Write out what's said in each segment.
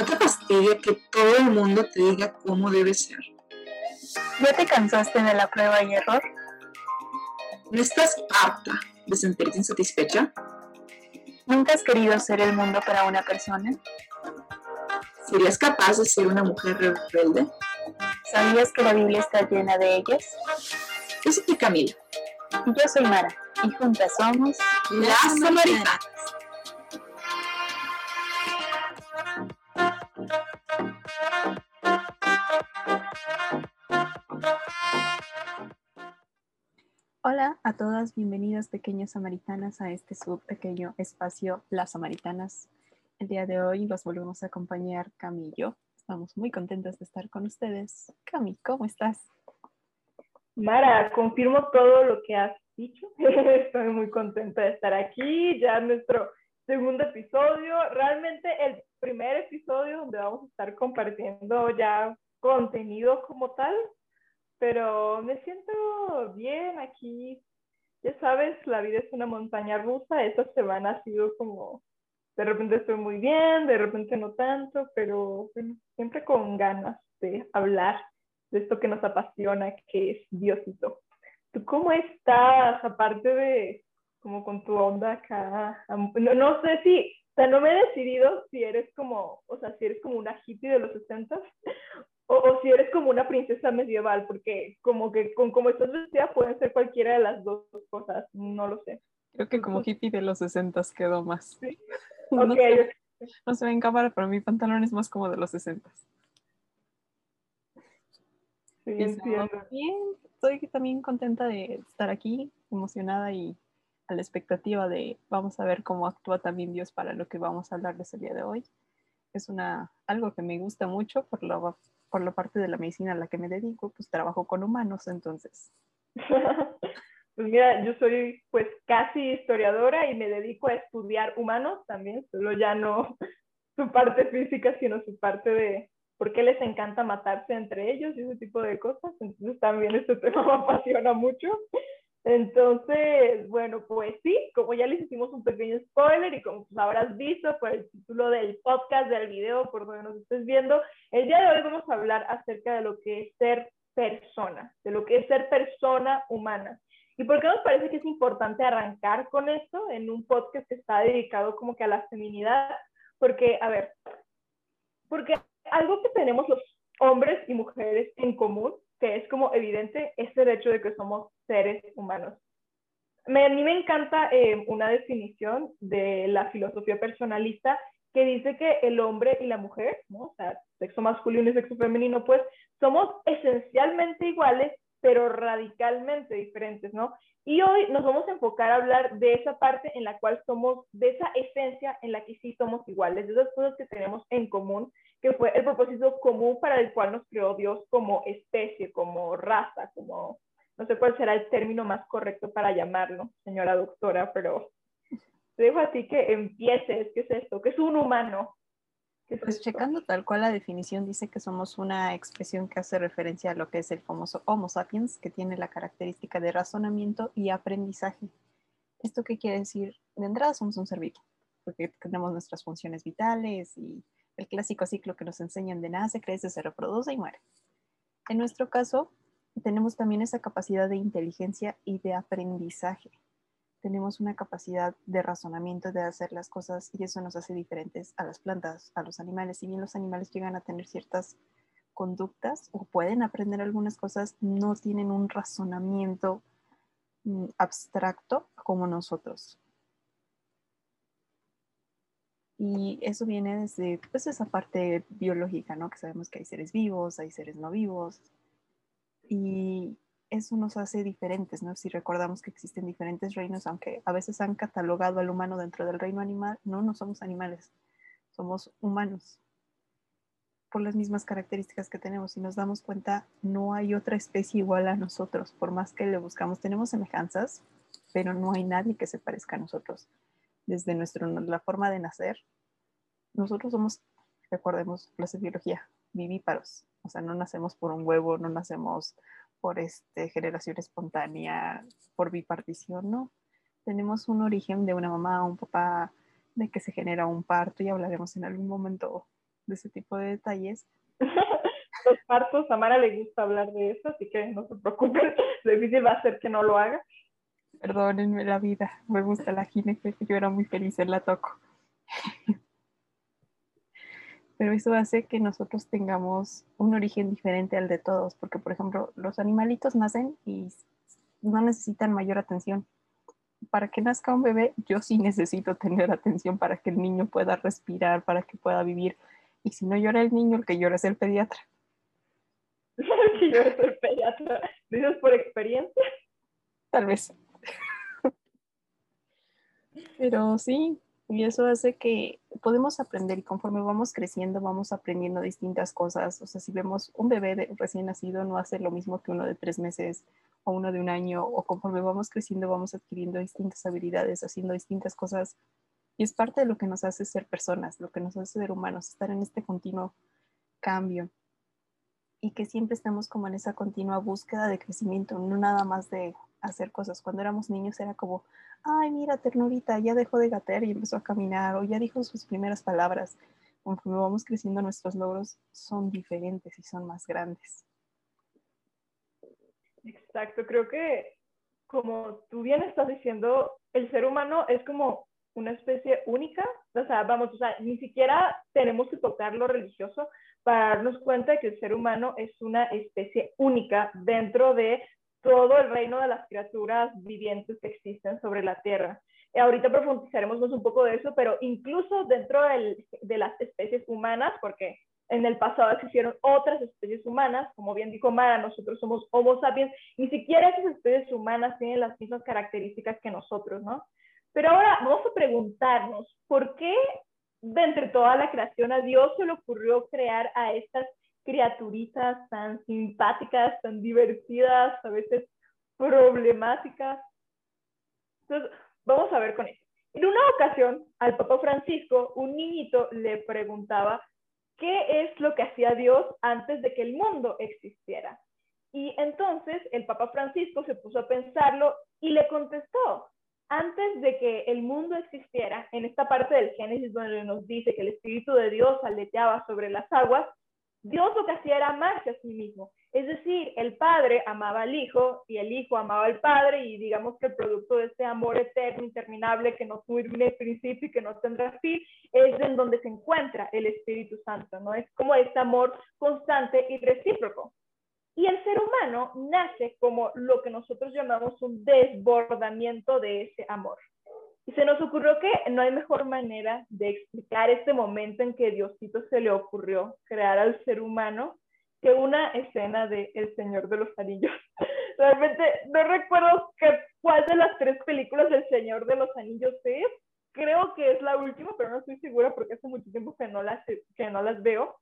¿No te fastidia que todo el mundo te diga cómo debe ser? ¿Ya te cansaste de la prueba y error? ¿No estás harta de sentirte insatisfecha? ¿Nunca has querido ser el mundo para una persona? ¿Serías capaz de ser una mujer rebelde? ¿Sabías que la Biblia está llena de ellas? Yo soy Camila. Yo soy Mara y juntas somos las Samaritanas. Hola a todas, bienvenidas pequeñas samaritanas a este sub pequeño espacio Las Samaritanas. El día de hoy los volvemos a acompañar Cami y yo. Estamos muy contentas de estar con ustedes. Cami, ¿cómo estás? Mara, confirmo todo lo que has dicho. Estoy muy contenta de estar aquí, ya nuestro segundo episodio, realmente el primer episodio donde vamos a estar compartiendo ya contenido como tal, pero me siento bien aquí. Ya sabes, la vida es una montaña rusa. Esta semana ha sido como, de repente estoy muy bien, de repente no tanto, pero siempre con ganas de hablar de esto que nos apasiona, que es Diosito. ¿Tú cómo estás? Aparte de como con tu onda acá. No, no sé si, o sea, no me he decidido si eres como, o sea, si eres como una hippie de los 60 o, o, si eres como una princesa medieval, porque como que con como estás vestida pueden ser cualquiera de las dos cosas, no lo sé. Creo que como hippie de los 60 quedó más. Sí. No, Okay. se, no se ve en cámara, pero mi pantalón es más como de los 60. Sí, entiendo. Bien, estoy también contenta de estar aquí, emocionada y a la expectativa de vamos a ver cómo actúa también Dios para lo que vamos a hablarles el día de hoy. Es una, algo que me gusta mucho por la, por la parte de la medicina a la que me dedico, pues trabajo con humanos, entonces. Pues mira, yo soy pues casi historiadora y me dedico a estudiar humanos también, solo ya no su parte física, sino su parte de por qué les encanta matarse entre ellos y ese tipo de cosas. Entonces también este tema me apasiona mucho. Entonces, bueno, pues sí, como ya les hicimos un pequeño spoiler y como pues habrás visto por el título del podcast, del video, por donde nos estés viendo, el día de hoy vamos a hablar acerca de lo que es ser persona, de lo que es ser persona humana. ¿Y por qué nos parece que es importante arrancar con esto en un podcast que está dedicado como que a la feminidad? Porque, a ver, porque algo que tenemos los hombres y mujeres en común, que es como evidente, es el hecho de que somos seres humanos. Me, a mí me encanta eh, una definición de la filosofía personalista que dice que el hombre y la mujer, ¿no? o sea, sexo masculino y sexo femenino, pues somos esencialmente iguales, pero radicalmente diferentes, ¿no? Y hoy nos vamos a enfocar a hablar de esa parte en la cual somos, de esa esencia en la que sí somos iguales, de esas cosas que tenemos en común, que fue el propósito común para el cual nos creó Dios como especie, como raza, como, no sé cuál será el término más correcto para llamarlo, señora doctora, pero te dejo a ti que empieces, ¿qué es esto? ¿Qué es un humano? ¿Qué es Pues esto? checando tal cual la definición dice que somos una expresión que hace referencia a lo que es el famoso Homo sapiens, que tiene la característica de razonamiento y aprendizaje. ¿Esto qué quiere decir? De entrada somos un ser vivo, porque tenemos nuestras funciones vitales y el clásico ciclo que nos enseñan de nace, crece, se reproduce y muere. En nuestro caso, tenemos también esa capacidad de inteligencia y de aprendizaje tenemos una capacidad de razonamiento de hacer las cosas y eso nos hace diferentes a las plantas, a los animales. Si bien los animales llegan a tener ciertas conductas o pueden aprender algunas cosas, no tienen un razonamiento mm, abstracto como nosotros. Y eso viene desde pues, esa parte biológica, ¿no? Que sabemos que hay seres vivos, hay seres no vivos. Y eso nos hace diferentes, ¿no? Si recordamos que existen diferentes reinos, aunque a veces han catalogado al humano dentro del reino animal, no, no somos animales, somos humanos por las mismas características que tenemos. Si nos damos cuenta, no hay otra especie igual a nosotros, por más que le buscamos. Tenemos semejanzas, pero no hay nadie que se parezca a nosotros. Desde nuestro, la forma de nacer, nosotros somos, recordemos, clase biología, vivíparos. O sea, no nacemos por un huevo, no nacemos por este, generación espontánea, por bipartición, ¿no? Tenemos un origen de una mamá, un papá, de que se genera un parto y hablaremos en algún momento de ese tipo de detalles. Los partos, a Mara le gusta hablar de eso, así que no se preocupen, lo difícil va a ser que no lo haga. Perdónenme la vida, me gusta la ginecóloga, yo era muy feliz en la toco. Pero eso hace que nosotros tengamos un origen diferente al de todos, porque por ejemplo, los animalitos nacen y no necesitan mayor atención. Para que nazca un bebé, yo sí necesito tener atención para que el niño pueda respirar, para que pueda vivir. Y si no llora el niño, el que llora es el pediatra. el que llora es el pediatra. ¿Dices por experiencia? Tal vez. Pero sí, y eso hace que podemos aprender y conforme vamos creciendo vamos aprendiendo distintas cosas. O sea, si vemos un bebé recién nacido no hace lo mismo que uno de tres meses o uno de un año o conforme vamos creciendo vamos adquiriendo distintas habilidades, haciendo distintas cosas. Y es parte de lo que nos hace ser personas, lo que nos hace ser humanos, estar en este continuo cambio y que siempre estamos como en esa continua búsqueda de crecimiento, no nada más de hacer cosas. Cuando éramos niños era como, ay, mira, ternurita, ya dejó de gatear y empezó a caminar, o ya dijo sus primeras palabras. Conforme vamos creciendo, nuestros logros son diferentes y son más grandes. Exacto, creo que como tú bien estás diciendo, el ser humano es como una especie única, o sea, vamos, o sea, ni siquiera tenemos que tocar lo religioso para darnos cuenta de que el ser humano es una especie única dentro de todo el reino de las criaturas vivientes que existen sobre la Tierra. Eh, ahorita profundizaremos un poco de eso, pero incluso dentro de las especies humanas, porque en el pasado existieron otras especies humanas, como bien dijo Mara, nosotros somos Homo sapiens, ni siquiera esas especies humanas tienen las mismas características que nosotros, ¿no? Pero ahora vamos a preguntarnos, ¿por qué de entre toda la creación a Dios se le ocurrió crear a estas criaturitas tan simpáticas, tan divertidas, a veces problemáticas. Entonces, vamos a ver con eso. En una ocasión, al Papa Francisco, un niñito le preguntaba qué es lo que hacía Dios antes de que el mundo existiera. Y entonces el Papa Francisco se puso a pensarlo y le contestó, antes de que el mundo existiera, en esta parte del Génesis donde nos dice que el Espíritu de Dios aleteaba sobre las aguas, Dios lo que hacía era amarse a sí mismo. Es decir, el Padre amaba al Hijo y el Hijo amaba al Padre y digamos que el producto de ese amor eterno, interminable, que no tiene principio y que no tendrá fin, es en donde se encuentra el Espíritu Santo, ¿no? Es como este amor constante y recíproco. Y el ser humano nace como lo que nosotros llamamos un desbordamiento de ese amor. Y se nos ocurrió que no hay mejor manera de explicar este momento en que Diosito se le ocurrió crear al ser humano que una escena de El Señor de los Anillos. Realmente no recuerdo que, cuál de las tres películas del Señor de los Anillos es. Creo que es la última, pero no estoy segura porque hace mucho tiempo que no las, que no las veo.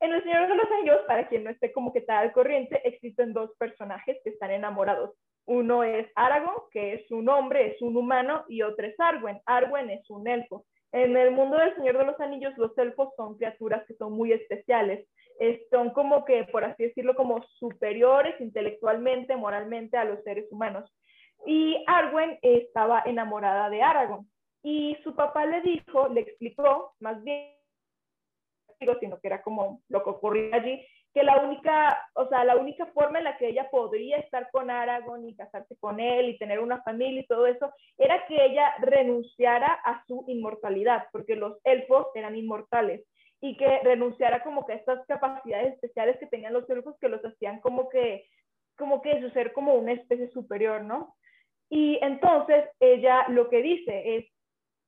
En El Señor de los Anillos, para quien no esté como que tal al corriente, existen dos personajes que están enamorados. Uno es Aragorn, que es un hombre, es un humano, y otro es Arwen. Arwen es un elfo. En el mundo del Señor de los Anillos, los elfos son criaturas que son muy especiales. son como que, por así decirlo, como superiores intelectualmente, moralmente a los seres humanos. Y Arwen estaba enamorada de Aragorn. Y su papá le dijo, le explicó, más bien, sino que era como lo que ocurría allí, que la única, o sea, la única forma en la que ella podría estar con Aragorn y casarse con él y tener una familia y todo eso, era que ella renunciara a su inmortalidad, porque los elfos eran inmortales y que renunciara como que a estas capacidades especiales que tenían los elfos que los hacían como que, como que eso ser como una especie superior, ¿no? Y entonces ella lo que dice es,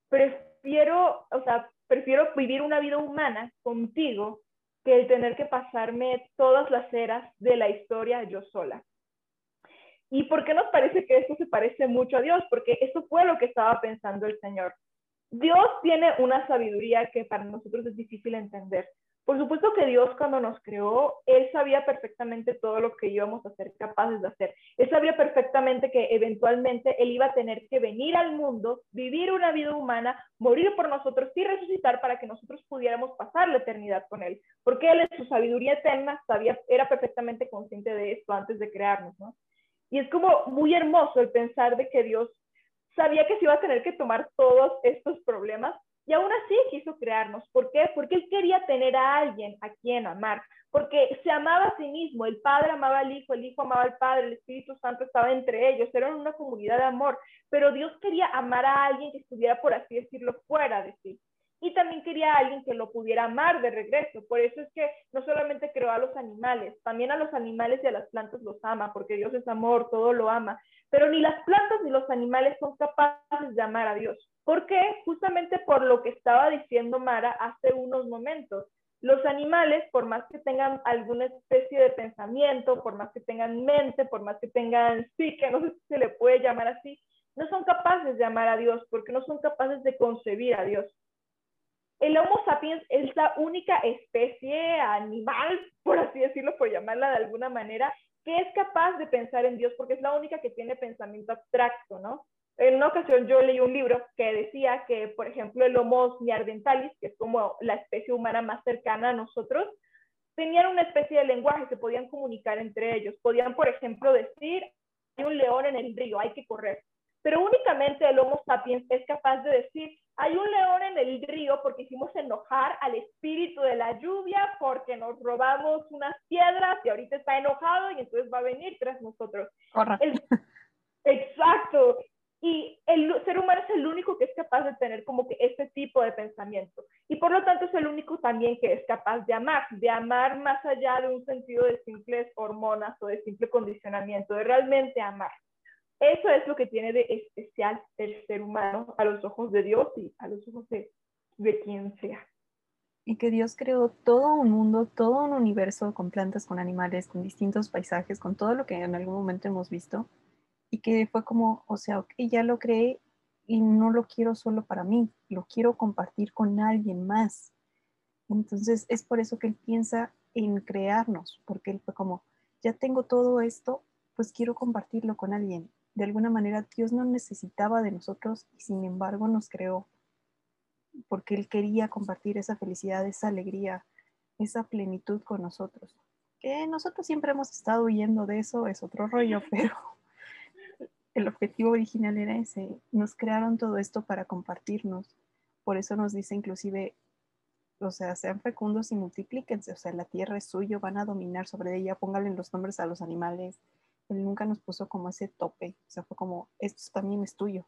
prefiero, o sea, prefiero vivir una vida humana contigo que el tener que pasarme todas las eras de la historia yo sola. ¿Y por qué nos parece que esto se parece mucho a Dios? Porque eso fue lo que estaba pensando el Señor. Dios tiene una sabiduría que para nosotros es difícil entender. Por supuesto que Dios cuando nos creó, Él sabía perfectamente todo lo que íbamos a ser capaces de hacer. Él sabía perfectamente que eventualmente Él iba a tener que venir al mundo, vivir una vida humana, morir por nosotros y resucitar para que nosotros pudiéramos pasar la eternidad con Él. Porque Él en su sabiduría eterna sabía, era perfectamente consciente de esto antes de crearnos, ¿no? Y es como muy hermoso el pensar de que Dios sabía que se iba a tener que tomar todos estos problemas y aún así quiso crear crearnos. ¿Por qué? Porque Él quería tener a alguien a quien amar, porque se amaba a sí mismo, el Padre amaba al Hijo, el Hijo amaba al Padre, el Espíritu Santo estaba entre ellos, eran una comunidad de amor, pero Dios quería amar a alguien que estuviera, por así decirlo, fuera de sí y también quería a alguien que lo pudiera amar de regreso. Por eso es que no solamente creó a los animales, también a los animales y a las plantas los ama, porque Dios es amor, todo lo ama. Pero ni las plantas ni los animales son capaces de amar a Dios. ¿Por qué? Justamente por lo que estaba diciendo Mara hace unos momentos. Los animales, por más que tengan alguna especie de pensamiento, por más que tengan mente, por más que tengan psique, no sé si se le puede llamar así, no son capaces de amar a Dios porque no son capaces de concebir a Dios el Homo sapiens es la única especie animal, por así decirlo, por llamarla de alguna manera, que es capaz de pensar en Dios, porque es la única que tiene pensamiento abstracto, ¿no? En una ocasión yo leí un libro que decía que, por ejemplo, el Homo neanderthalis, que es como la especie humana más cercana a nosotros, tenían una especie de lenguaje, se podían comunicar entre ellos. Podían, por ejemplo, decir, hay un león en el río, hay que correr. Pero únicamente el Homo sapiens es capaz de decir, hay un león en el río porque hicimos enojar al espíritu de la lluvia, porque nos robamos unas piedras y ahorita está enojado y entonces va a venir tras nosotros. exacto. Y el ser humano es el único que es capaz de tener como que este tipo de pensamiento. Y por lo tanto es el único también que es capaz de amar, de amar más allá de un sentido de simples hormonas o de simple condicionamiento, de realmente amar. Eso es lo que tiene de especial el ser humano a los ojos de Dios y a los ojos de, quien sea. Y que Dios creó todo un mundo, todo un universo con plantas, con animales, con distintos paisajes, con todo lo que en algún momento hemos visto. Y que fue como, o sea, ok, ya lo creé y no lo quiero solo para mí, lo quiero compartir con alguien más. Entonces es por eso que él piensa en crearnos, porque él fue como, ya tengo todo esto, pues quiero compartirlo con alguien de alguna manera Dios no necesitaba de nosotros y sin embargo nos creó porque Él quería compartir esa felicidad, esa alegría, esa plenitud con nosotros. Que nosotros siempre hemos estado huyendo de eso, es otro rollo, pero el objetivo original era ese. Nos crearon todo esto para compartirnos. Por eso nos dice inclusive, o sea, sean fecundos y multiplíquense, o sea, la tierra es suyo, van a dominar sobre ella, pónganle los nombres a los animales, nunca nos puso como ese tope, o sea, fue como, esto también es tuyo.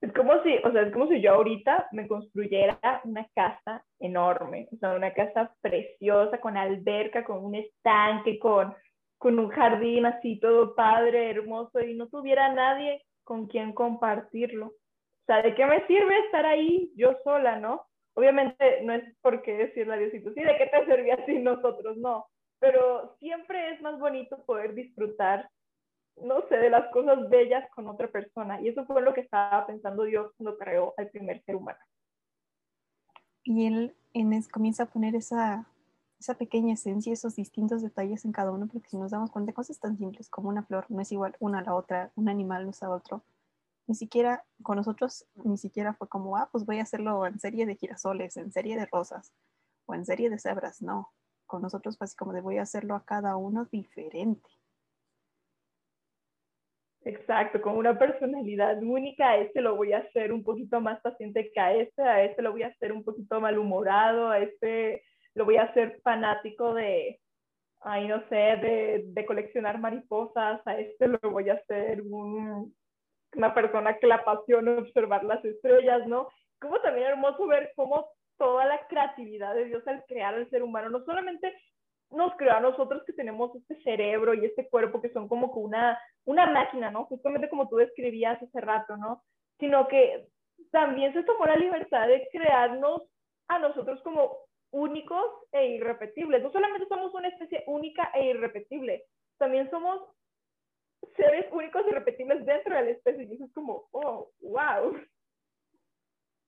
Es como si, o sea, es como si yo ahorita me construyera una casa enorme, o sea, una casa preciosa, con alberca, con un estanque, con, con un jardín así todo padre, hermoso, y no tuviera nadie con quien compartirlo. O sea, ¿de qué me sirve estar ahí yo sola, no? Obviamente no es porque decirle a Diosito, sí, ¿de qué te servía así nosotros? No, pero siempre es más bonito poder disfrutar, no sé, de las cosas bellas con otra persona. Y eso fue lo que estaba pensando Dios cuando creó al primer ser humano. Y él en comienza a poner esa, esa pequeña esencia, esos distintos detalles en cada uno, porque si nos damos cuenta, cosas tan simples como una flor no es igual una a la otra, un animal no es a otro. Ni siquiera con nosotros, ni siquiera fue como, ah, pues voy a hacerlo en serie de girasoles, en serie de rosas o en serie de cebras. No, con nosotros fue así como de voy a hacerlo a cada uno diferente. Exacto, con una personalidad única, a este lo voy a hacer un poquito más paciente que a este, a este lo voy a hacer un poquito malhumorado, a este lo voy a hacer fanático de, ay, no sé, de, de coleccionar mariposas, a este lo voy a hacer una persona que la apasiona observar las estrellas, ¿no? Como también hermoso ver cómo toda la creatividad de Dios al crear al ser humano. No solamente nos creó a nosotros que tenemos este cerebro y este cuerpo que son como una, una máquina, ¿no? Justamente como tú describías hace rato, ¿no? Sino que también se tomó la libertad de crearnos a nosotros como únicos e irrepetibles. No solamente somos una especie única e irrepetible, también somos seres únicos e irrepetibles dentro de la especie. Y eso es como, oh, wow.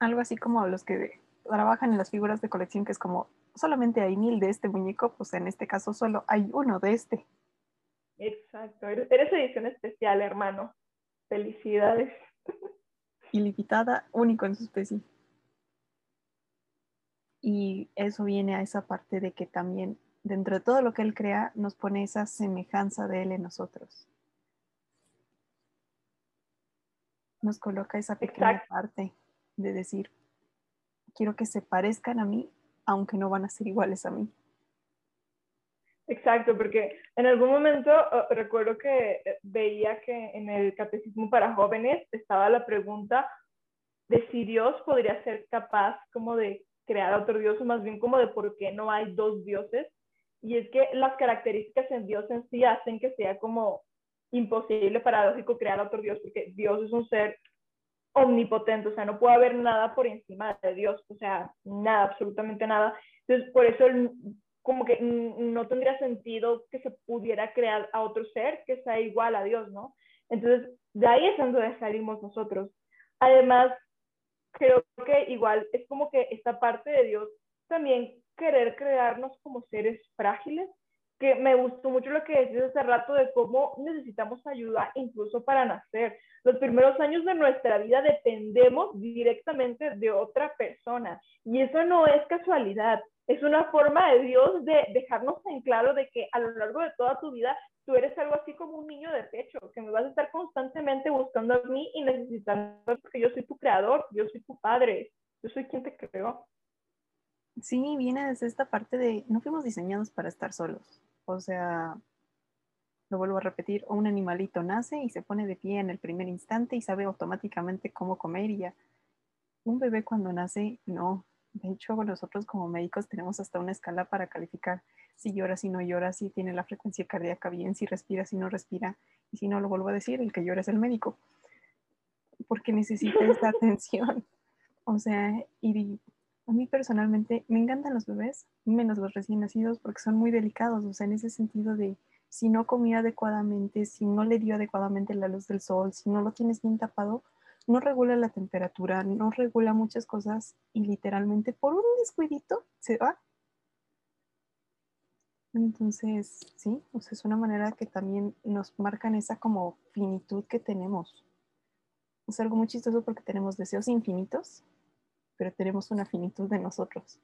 Algo así como los que trabajan en las figuras de colección, que es como solamente hay mil de este muñeco, pues en este caso solo hay uno de este. Exacto, eres edición especial, hermano. Felicidades. Ilimitada, único en su especie. Y eso viene a esa parte de que también dentro de todo lo que él crea nos pone esa semejanza de él en nosotros. Nos coloca esa pequeña parte de decir, quiero que se parezcan a mí, aunque no van a ser iguales a mí. Exacto, porque en algún momento uh, recuerdo que eh, veía que en el catecismo para jóvenes estaba la pregunta de si Dios podría ser capaz como de crear otro Dios o más bien como de por qué no hay dos dioses. Y es que las características en Dios en sí hacen que sea como imposible, paradójico, crear otro Dios, porque Dios es un ser omnipotente, o sea, no puede haber nada por encima de Dios, o sea, nada, absolutamente nada. Entonces, por eso como que no tendría sentido que se pudiera crear a otro ser que sea igual a Dios, ¿no? Entonces, de ahí es donde salimos nosotros. Además, creo que igual es como que esta parte de Dios también querer crearnos como seres frágiles, que me gustó mucho lo que decías hace rato de cómo necesitamos ayuda incluso para nacer. Los primeros años de nuestra vida dependemos directamente de otra persona y eso no es casualidad, es una forma de Dios de dejarnos en claro de que a lo largo de toda tu vida tú eres algo así como un niño de pecho, que me vas a estar constantemente buscando a mí y necesitando porque yo soy tu creador, yo soy tu padre, yo soy quien te creó. Sí, viene desde esta parte de no fuimos diseñados para estar solos. O sea, lo vuelvo a repetir, un animalito nace y se pone de pie en el primer instante y sabe automáticamente cómo comer y ya. Un bebé cuando nace, no. De hecho, nosotros como médicos tenemos hasta una escala para calificar si llora, si no llora, si tiene la frecuencia cardíaca bien, si respira, si no respira. Y si no, lo vuelvo a decir, el que llora es el médico, porque necesita esa atención. O sea, y a mí personalmente me encantan los bebés, menos los recién nacidos, porque son muy delicados, o sea, en ese sentido de si no comía adecuadamente, si no le dio adecuadamente la luz del sol, si no lo tienes bien tapado, no regula la temperatura, no regula muchas cosas y literalmente por un descuidito se va entonces, sí, es una manera que también nos marcan esa como finitud que tenemos. Es algo muy chistoso porque tenemos deseos infinitos, pero tenemos una finitud de nosotros.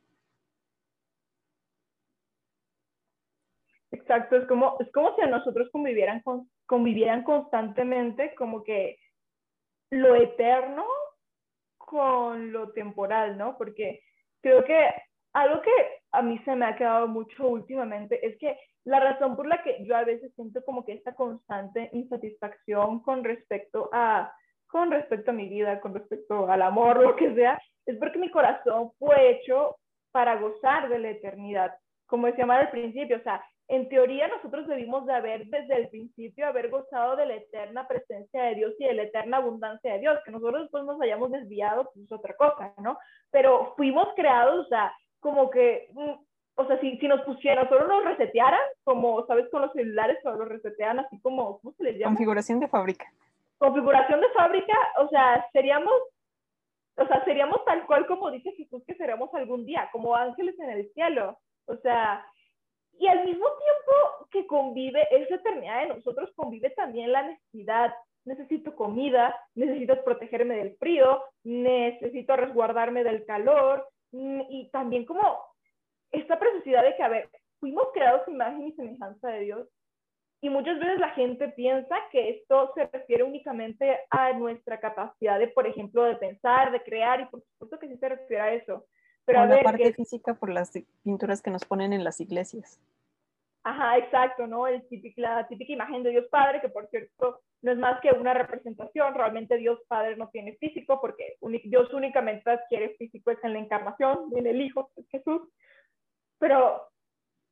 Exacto, es como, es como si a nosotros convivieran, convivieran constantemente como que lo eterno con lo temporal, ¿no? Porque creo que algo que a mí se me ha quedado mucho últimamente es que la razón por la que yo a veces siento como que esta constante insatisfacción con respecto a con respecto a mi vida, con respecto al amor, lo que sea, es porque mi corazón fue hecho para gozar de la eternidad. Como decía Mar al principio, o sea, en teoría nosotros debimos de haber desde el principio haber gozado de la eterna presencia de Dios y de la eterna abundancia de Dios, que nosotros después nos hayamos desviado, pues es otra cosa, ¿no? Pero fuimos creados, o sea, como que, mm, o sea, si, si nos pusieran, solo nos resetearan, como, ¿sabes? Con los celulares, solo los resetean así como, ¿cómo se les llama? Configuración de fábrica. Configuración de fábrica, o sea, seríamos, o sea, seríamos tal cual como dice Jesús que seremos algún día, como ángeles en el cielo. O sea, y al mismo tiempo que convive esa eternidad de nosotros, convive también la necesidad. Necesito comida, necesito protegerme del frío, necesito resguardarme del calor, Mm, y también como esta preciosidad de que, a ver, fuimos creados imagen y semejanza de Dios. Y muchas veces la gente piensa que esto se refiere únicamente a nuestra capacidad de, por ejemplo, de pensar, de crear, y por supuesto que sí se refiere a eso. Pero a la parte física por las pinturas que nos ponen en las iglesias. Ajá, exacto, ¿no? El la típica imagen de Dios Padre, que por cierto no es más que una representación, realmente Dios Padre no tiene físico, porque Dios únicamente adquiere físico es en la encarnación, en el Hijo, es Jesús, pero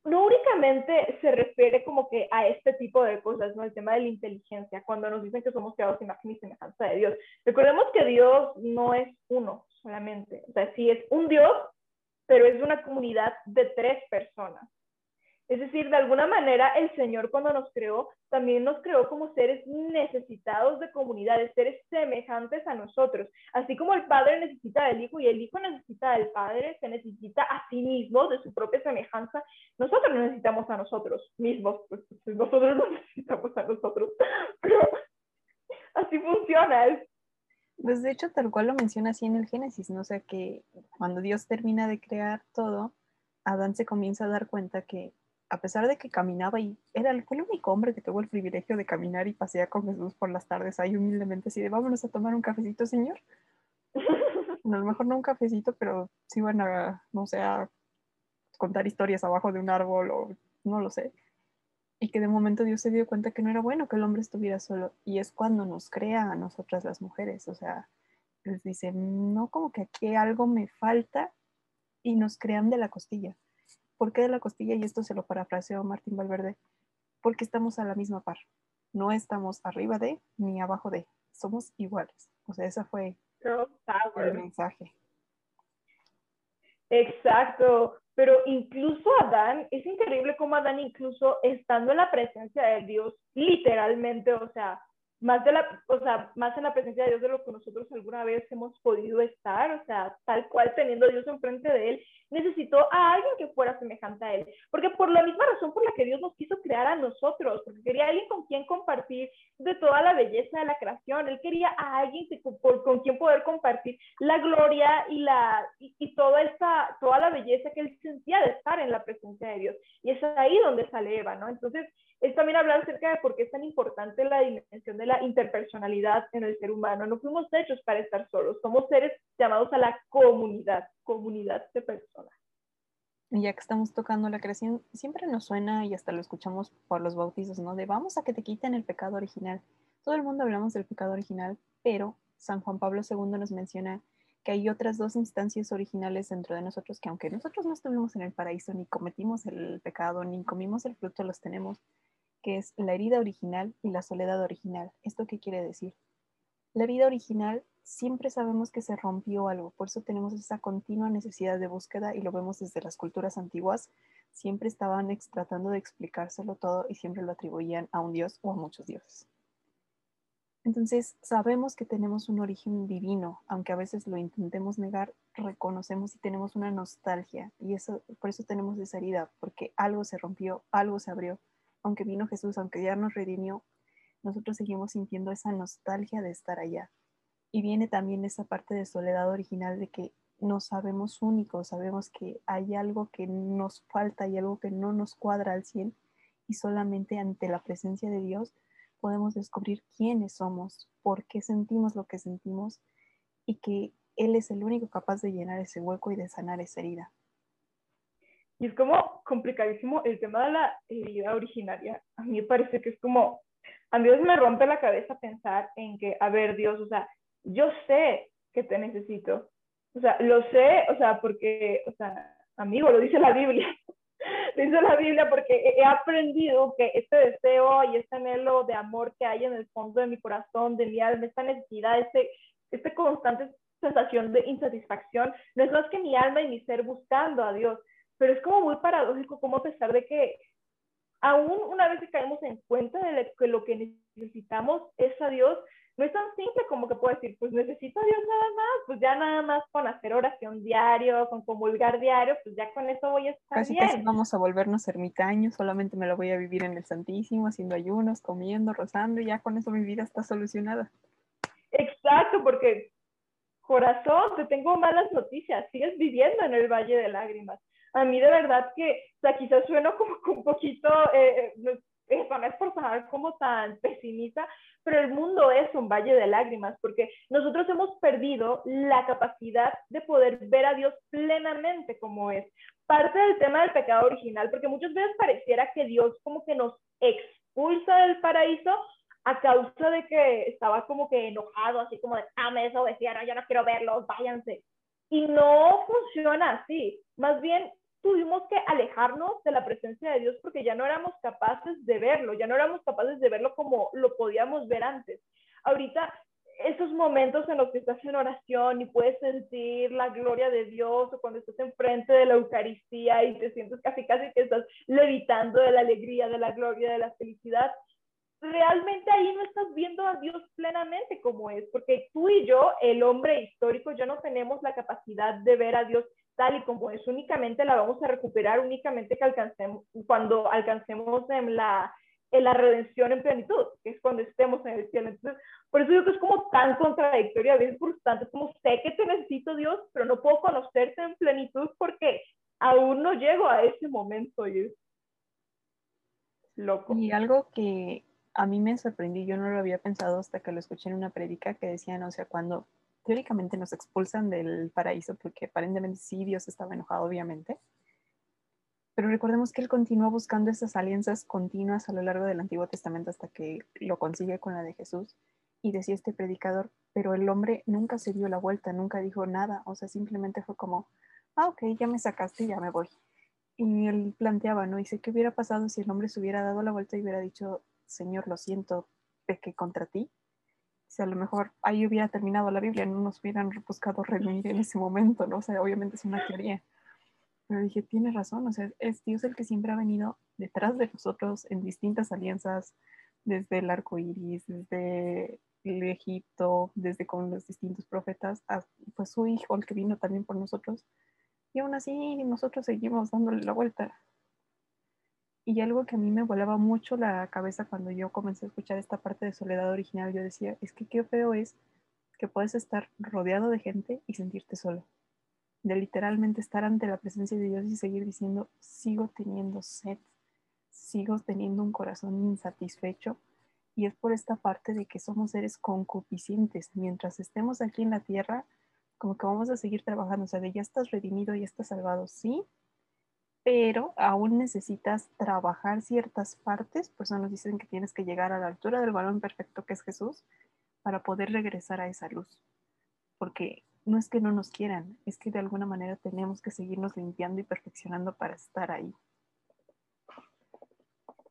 no únicamente se refiere como que a este tipo de cosas, ¿no? El tema de la inteligencia, cuando nos dicen que somos creados imagen y semejanza de Dios. Recordemos que Dios no es uno solamente, o sea, sí es un Dios, pero es una comunidad de tres personas. Es decir, de alguna manera el Señor cuando nos creó, también nos creó como seres necesitados de comunidades, seres semejantes a nosotros. Así como el Padre necesita del Hijo y el Hijo necesita del Padre, se necesita a sí mismo de su propia semejanza, nosotros necesitamos a nosotros mismos, pues, pues nosotros nos necesitamos a nosotros. Así funciona. Pues de hecho, tal cual lo menciona así en el Génesis, ¿no? O sea, que cuando Dios termina de crear todo, Adán se comienza a dar cuenta que a pesar de que caminaba y era el, fue el único hombre que tuvo el privilegio de caminar y pasear con Jesús por las tardes ahí humildemente así de vámonos a tomar un cafecito, señor. a lo mejor no un cafecito, pero sí van a, no sé, a contar historias abajo de un árbol o no lo sé. Y que de momento Dios se dio cuenta que no era bueno que el hombre estuviera solo. Y es cuando nos crea a nosotras las mujeres. O sea, les dice, no, como que aquí algo me falta y nos crean de la costilla. ¿Por qué de la costilla? Y esto se lo parafraseó Martín Valverde. Porque estamos a la misma par. No estamos arriba de ni abajo de. Somos iguales. O sea, esa fue el mensaje. Exacto, pero incluso Adán, es increíble cómo Adán incluso estando en la presencia de Dios, literalmente, o sea, más, de la, o sea, más en la presencia de Dios de lo que nosotros alguna vez hemos podido estar, o sea, tal cual teniendo a Dios enfrente de él, necesitó a alguien que fuera semejante a él, porque por la misma razón por la que Dios nos quiso crear a nosotros, porque quería a alguien con quien compartir de toda la belleza de la creación, él quería a alguien con, quien poder compartir la gloria y, la, y, y, toda, esta, toda la belleza que él sentía de estar en la presencia de Dios, y es ahí donde sale Eva, ¿no? Entonces, es también hablar acerca de por qué es tan importante la dimensión de la interpersonalidad en el ser humano. No fuimos hechos para estar solos, somos seres llamados a la comunidad, comunidad de personas. Ya que estamos tocando la creación, siempre nos suena y hasta lo escuchamos por los bautizos, ¿no? De vamos a que te quiten el pecado original. Todo el mundo hablamos del pecado original, pero San Juan Pablo II nos menciona que hay otras dos instancias originales dentro de nosotros que aunque nosotros no estuvimos en el paraíso, ni cometimos el pecado, ni comimos el fruto, los tenemos, que es la herida original y la soledad original. ¿Esto qué quiere decir? La herida original siempre sabemos que se rompió algo, por eso tenemos esa continua necesidad de búsqueda y lo vemos desde las culturas antiguas, siempre estaban tratando de explicárselo todo y siempre lo atribuían a un dios o a muchos dioses. Entonces, sabemos que tenemos un origen divino, aunque a veces lo intentemos negar, reconocemos y tenemos una nostalgia y eso por eso tenemos esa herida, porque algo se rompió, algo se abrió aunque vino Jesús, aunque ya nos redimió, nosotros seguimos sintiendo esa nostalgia de estar allá. Y viene también esa parte de soledad original de que no sabemos únicos, sabemos que hay algo que nos falta y algo que no nos cuadra al 100 y solamente ante la presencia de Dios podemos descubrir quiénes somos, por qué sentimos lo que sentimos y que Él es el único capaz de llenar ese hueco y de sanar esa herida. Y es como complicadísimo el tema de la herida originaria. A mí me parece que es como, a mí me rompe la cabeza pensar en que, a ver, Dios, o sea, yo sé que te necesito. O sea, lo sé, o sea, porque, o sea, amigo, lo dice la Biblia. dice la Biblia porque he aprendido que este deseo y este anhelo de amor que hay en el fondo de mi corazón, de mi alma, esta necesidad, este, este constante sensación de insatisfacción, no es más que mi alma y mi ser buscando a Dios. Pero es como muy paradójico como a pesar de que aún una vez que caemos en cuenta de que lo que necesitamos es a Dios, no es tan simple como que puedo decir, pues necesito a Dios nada más, pues ya nada más con hacer oración diario, con comulgar diario, pues ya con eso voy a estar casi, bien. Casi vamos a volvernos ermitaños, solamente me lo voy a vivir en el Santísimo, haciendo ayunos, comiendo, rozando, y ya con eso mi vida está solucionada. Exacto, porque corazón, te tengo malas noticias, sigues viviendo en el Valle de Lágrimas a mí de verdad que, o sea, quizás sueno como un poquito, eh, eh por sonar como tan pesimista, pero el mundo es un valle de lágrimas porque nosotros hemos perdido la capacidad de poder ver a Dios plenamente como es. Parte del tema del pecado original, porque muchas veces pareciera que Dios como que nos expulsa del paraíso a causa de que estaba como que enojado, así como de, ah, me desobedecieron, yo no quiero verlos, váyanse. Y no funciona así. Más bien, tuvimos que alejarnos de la presencia de Dios porque ya no éramos capaces de verlo, ya no éramos capaces de verlo como lo podíamos ver antes. Ahorita, esos momentos en los que estás en oración y puedes sentir la gloria de Dios o cuando estás enfrente de la Eucaristía y te sientes casi casi que estás levitando de la alegría, de la gloria, de la felicidad, realmente ahí no estás viendo a Dios plenamente como es, porque tú y yo, el hombre histórico, ya no tenemos la capacidad de ver a Dios tal y como es, únicamente la vamos a recuperar únicamente que alcancemos, cuando alcancemos en la, en la redención en plenitud, que es cuando estemos en el cielo. Entonces, por eso digo que es como tan contradictorio, a veces frustrante, es como sé que te necesito Dios, pero no puedo conocerte en plenitud porque aún no llego a ese momento y es loco. Y algo que a mí me sorprendió, yo no lo había pensado hasta que lo escuché en una predica que decían, o sea, cuando teóricamente nos expulsan del paraíso porque aparentemente sí, Dios estaba enojado, obviamente. Pero recordemos que él continuó buscando esas alianzas continuas a lo largo del Antiguo Testamento hasta que lo consigue con la de Jesús. Y decía este predicador, pero el hombre nunca se dio la vuelta, nunca dijo nada, o sea, simplemente fue como, ah, ok, ya me sacaste, ya me voy. Y él planteaba, ¿no? Dice, ¿qué hubiera pasado si el hombre se hubiera dado la vuelta y hubiera dicho, Señor, lo siento, pequé contra ti? Si a lo mejor ahí hubiera terminado la Biblia, no nos hubieran buscado reunir en ese momento, ¿no? O sea, obviamente es una teoría. Pero dije, tiene razón, o sea, es Dios el que siempre ha venido detrás de nosotros en distintas alianzas, desde el arco iris, desde el Egipto, desde con los distintos profetas, fue su hijo el que vino también por nosotros. Y aún así nosotros seguimos dándole la vuelta. Y algo que a mí me volaba mucho la cabeza cuando yo comencé a escuchar esta parte de soledad original, yo decía, es que qué feo es que puedes estar rodeado de gente y sentirte solo. De literalmente estar ante la presencia de Dios y seguir diciendo, sigo teniendo sed, sigo teniendo un corazón insatisfecho. Y es por esta parte de que somos seres concupiscentes. Mientras estemos aquí en la tierra, como que vamos a seguir trabajando. O sea, de ya estás redimido, ya estás salvado, sí, pero aún necesitas trabajar ciertas partes, por eso nos dicen que tienes que llegar a la altura del balón perfecto que es Jesús para poder regresar a esa luz. Porque no es que no nos quieran, es que de alguna manera tenemos que seguirnos limpiando y perfeccionando para estar ahí.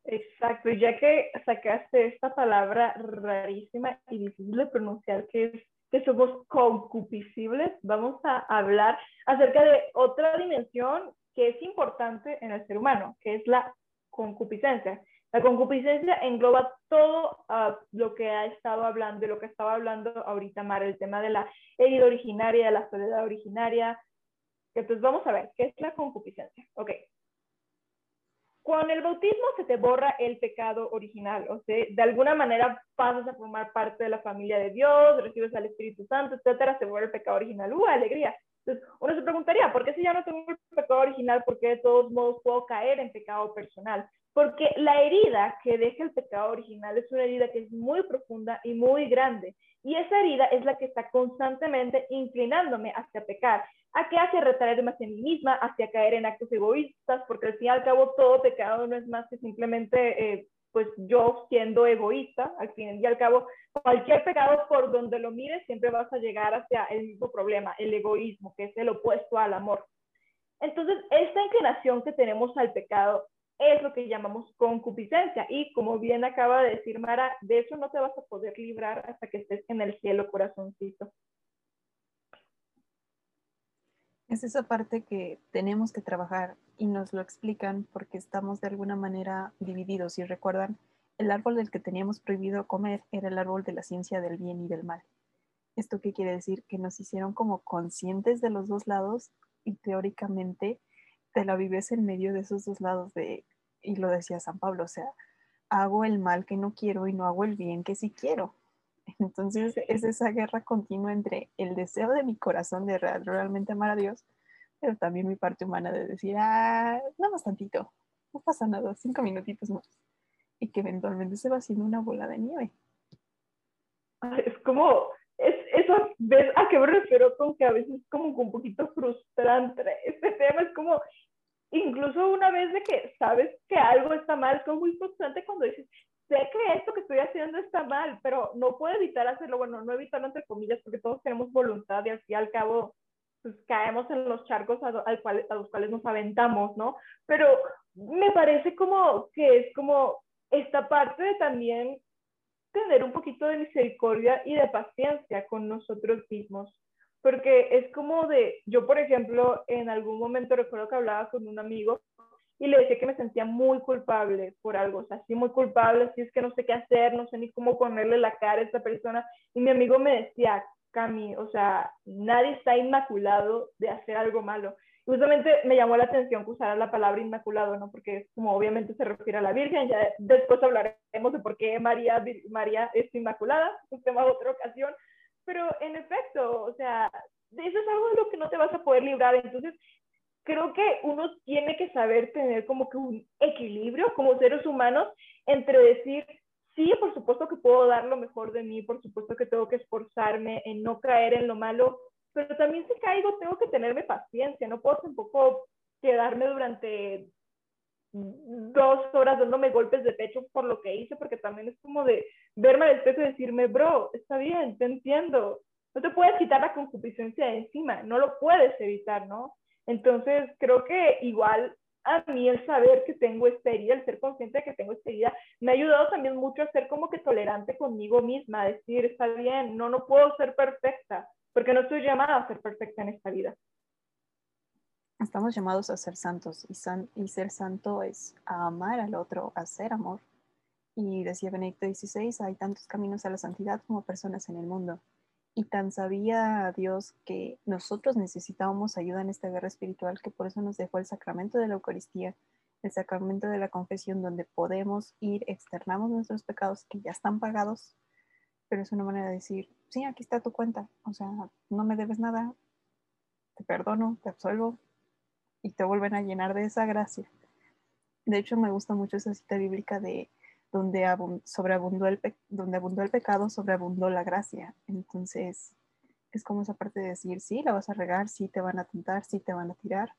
Exacto, ya que sacaste esta palabra rarísima y difícil de pronunciar, que es que somos concupiscibles, vamos a hablar acerca de otra dimensión que es importante en el ser humano, que es la concupiscencia. La concupiscencia engloba todo ah, lo que ha estado hablando, lo que estaba hablando ahorita Mara, el tema de la herida originaria, de la soledad originaria. Entonces vamos a ver, ¿qué es la concupiscencia? Ok. Con el bautismo se te borra el pecado original, o sea, de alguna manera pasas a formar parte de la familia de Dios, recibes al Espíritu Santo, etcétera, se borra el pecado original. ¡Uh, alegría! Entonces, uno se preguntaría, ¿por qué si ya no tengo el pecado original, por qué de todos modos puedo caer en pecado personal? Porque la herida que deja el pecado original es una herida que es muy profunda y muy grande. Y esa herida es la que está constantemente inclinándome hacia pecar. ¿A qué hace retraerme hacia mí misma, hacia caer en actos egoístas? Porque al fin y al cabo todo pecado no es más que simplemente eh, pues yo siendo egoísta, al fin y al cabo, cualquier pecado por donde lo mires, siempre vas a llegar hacia el mismo problema, el egoísmo, que es el opuesto al amor. Entonces, esta inclinación que tenemos al pecado es lo que llamamos concupiscencia. Y como bien acaba de decir Mara, de eso no te vas a poder librar hasta que estés en el cielo, corazoncito. Es esa parte que tenemos que trabajar y nos lo explican porque estamos de alguna manera divididos. Si recuerdan, el árbol del que teníamos prohibido comer era el árbol de la ciencia del bien y del mal. ¿Esto qué quiere decir? Que nos hicieron como conscientes de los dos lados y teóricamente te la vives en medio de esos dos lados de, y lo decía San Pablo, o sea, hago el mal que no quiero y no hago el bien que sí quiero. Entonces es esa guerra continua entre el deseo de mi corazón de realmente amar a Dios, pero también mi parte humana de decir, ah, nada más tantito, no pasa nada, cinco minutitos más. Y que eventualmente se va haciendo una bola de nieve. Es como, es, eso, ¿ves a qué me refiero con que a veces es como un poquito frustrante este tema? Es como, incluso una vez de que sabes que algo está mal, es como muy frustrante cuando dices, sé que esto que estoy haciendo está mal, pero no puedo evitar hacerlo. Bueno, no evitarlo entre comillas, porque todos tenemos voluntad y al fin y al cabo, pues caemos en los charcos a, a los cuales nos aventamos, ¿no? Pero me parece como que es como esta parte de también tener un poquito de misericordia y de paciencia con nosotros mismos. Porque es como de, yo por ejemplo, en algún momento recuerdo que hablaba con un amigo y le decía que me sentía muy culpable por algo, o sea, sí muy culpable, así es que no sé qué hacer, no sé ni cómo ponerle la cara a esta persona. Y mi amigo me decía, Cami, o sea, nadie está inmaculado de hacer algo malo. Justamente me llamó la atención que usara la palabra inmaculado, ¿no? Porque es como obviamente se refiere a la Virgen, ya después hablaremos de por qué María, María es inmaculada, un tema de otra ocasión, pero en efecto, o sea, eso es algo de lo que no te vas a poder librar. Entonces, creo que uno tiene que saber tener como que un equilibrio como seres humanos entre decir, sí, por supuesto que puedo dar lo mejor de mí, por supuesto que tengo que esforzarme en no caer en lo malo, pero también si caigo tengo que tenerme paciencia, no puedo tampoco quedarme durante dos horas dándome golpes de pecho por lo que hice, porque también es como de verme al espejo y decirme, bro, está bien, te entiendo, no te puedes quitar la concupiscencia de encima, no lo puedes evitar, ¿no? Entonces, creo que igual a mí el saber que tengo esta herida, el ser consciente de que tengo esta herida, me ha ayudado también mucho a ser como que tolerante conmigo misma, a decir, está bien, no, no puedo ser perfecta, porque no estoy llamada a ser perfecta en esta vida. Estamos llamados a ser santos y, san, y ser santo es amar al otro, a ser amor. Y decía Benedicto XVI, hay tantos caminos a la santidad como personas en el mundo. Y tan sabía Dios que nosotros necesitábamos ayuda en esta guerra espiritual que por eso nos dejó el sacramento de la Eucaristía, el sacramento de la confesión, donde podemos ir, externamos nuestros pecados que ya están pagados, pero es una manera de decir, sí, aquí está tu cuenta, o sea, no me debes nada, te perdono, te absolvo y te vuelven a llenar de esa gracia. De hecho, me gusta mucho esa cita bíblica de donde, sobreabundó el donde abundó el pecado, sobreabundó la gracia. Entonces, es como esa parte de decir, sí, la vas a regar, sí te van a tentar, sí te van a tirar,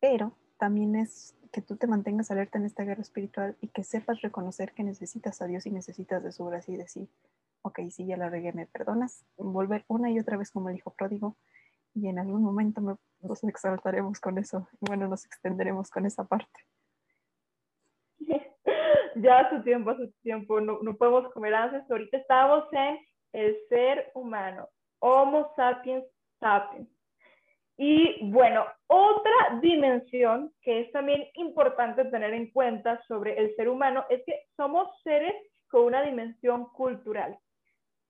pero también es que tú te mantengas alerta en esta guerra espiritual y que sepas reconocer que necesitas a Dios y necesitas de su gracia y decir, ok, sí, ya la regué, me perdonas, volver una y otra vez como el hijo pródigo y en algún momento nos exaltaremos con eso, bueno, nos extenderemos con esa parte. Ya a su tiempo, a su tiempo, no, no podemos comer antes. Ahorita estamos en el ser humano, Homo sapiens sapiens. Y bueno, otra dimensión que es también importante tener en cuenta sobre el ser humano es que somos seres con una dimensión cultural.